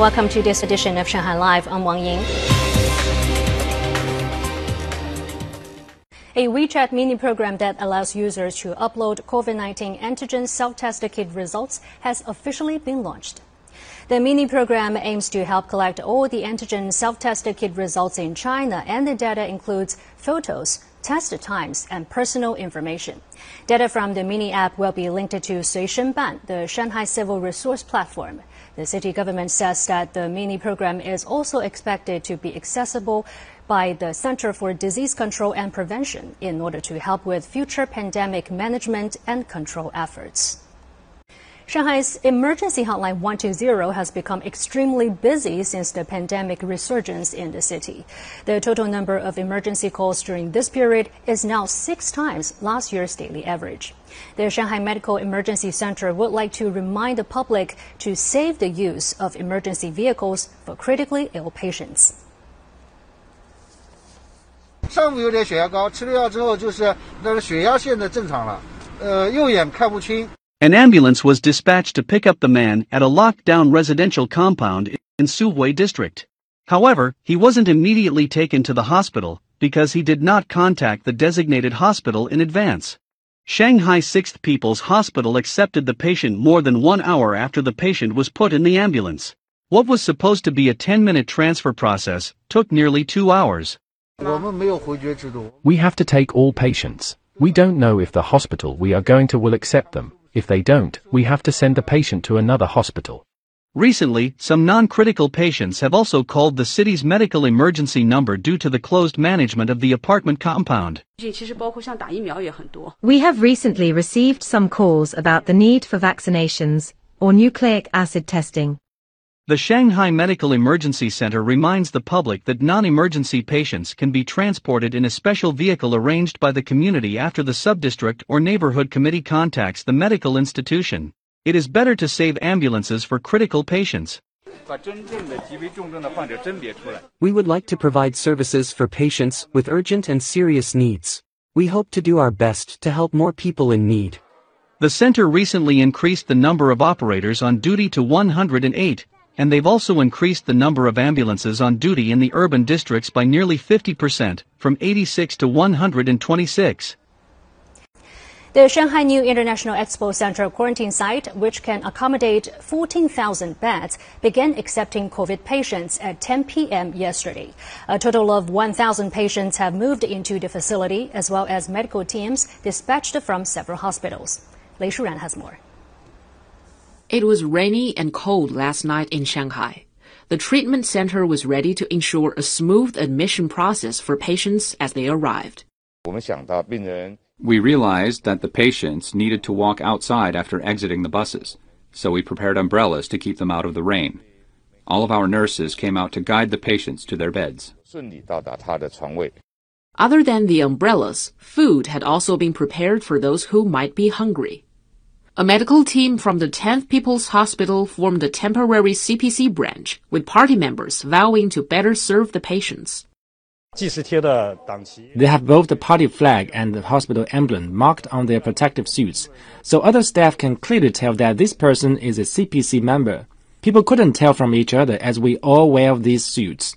Welcome to this edition of Shanghai Live. I'm Wang Ying. A WeChat mini program that allows users to upload COVID 19 antigen self test kit results has officially been launched. The mini program aims to help collect all the antigen self test kit results in China, and the data includes photos, test times, and personal information. Data from the mini app will be linked to Suishenban, the Shanghai Civil Resource Platform. The city government says that the mini program is also expected to be accessible by the Center for Disease Control and Prevention in order to help with future pandemic management and control efforts. Shanghai's emergency hotline 120 has become extremely busy since the pandemic resurgence in the city. The total number of emergency calls during this period is now six times last year's daily average. The Shanghai Medical Emergency Center would like to remind the public to save the use of emergency vehicles for critically ill patients. 上午有点血压高，吃了药之后就是那个血压线的正常了，呃，右眼看不清。 an ambulance was dispatched to pick up the man at a locked-down residential compound in Xuhui district. However, he wasn't immediately taken to the hospital because he did not contact the designated hospital in advance. Shanghai 6th People's Hospital accepted the patient more than one hour after the patient was put in the ambulance. What was supposed to be a 10-minute transfer process took nearly two hours. We have to take all patients. We don't know if the hospital we are going to will accept them. If they don't, we have to send the patient to another hospital. Recently, some non-critical patients have also called the city's medical emergency number due to the closed management of the apartment compound. We have recently received some calls about the need for vaccinations or nucleic acid testing. The Shanghai Medical Emergency Center reminds the public that non-emergency patients can be transported in a special vehicle arranged by the community after the subdistrict or neighborhood committee contacts the medical institution. It is better to save ambulances for critical patients. We would like to provide services for patients with urgent and serious needs. We hope to do our best to help more people in need. The center recently increased the number of operators on duty to 108, and they've also increased the number of ambulances on duty in the urban districts by nearly 50%, from 86 to 126. The Shanghai New International Expo Center quarantine site, which can accommodate 14,000 beds, began accepting COVID patients at 10 p.m. yesterday. A total of 1,000 patients have moved into the facility, as well as medical teams dispatched from several hospitals. Lei Shuran has more. It was rainy and cold last night in Shanghai. The treatment center was ready to ensure a smooth admission process for patients as they arrived. We realized that the patients needed to walk outside after exiting the buses, so we prepared umbrellas to keep them out of the rain. All of our nurses came out to guide the patients to their beds. Other than the umbrellas, food had also been prepared for those who might be hungry. A medical team from the 10th People's Hospital formed a temporary CPC branch, with party members vowing to better serve the patients. They have both the party flag and the hospital emblem marked on their protective suits, so other staff can clearly tell that this person is a CPC member. People couldn't tell from each other as we all wear these suits.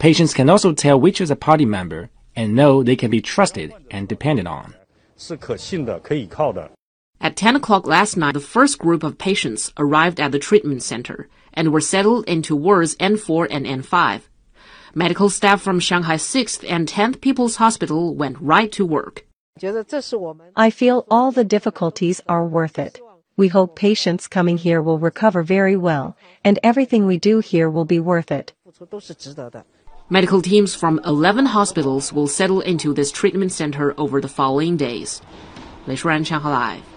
Patients can also tell which is a party member and know they can be trusted and depended on. At 10 o'clock last night, the first group of patients arrived at the treatment center and were settled into wards N4 and N5. Medical staff from Shanghai 6th and 10th People's Hospital went right to work. I feel all the difficulties are worth it. We hope patients coming here will recover very well, and everything we do here will be worth it. Medical teams from 11 hospitals will settle into this treatment center over the following days. 雷舒然，上海 Live。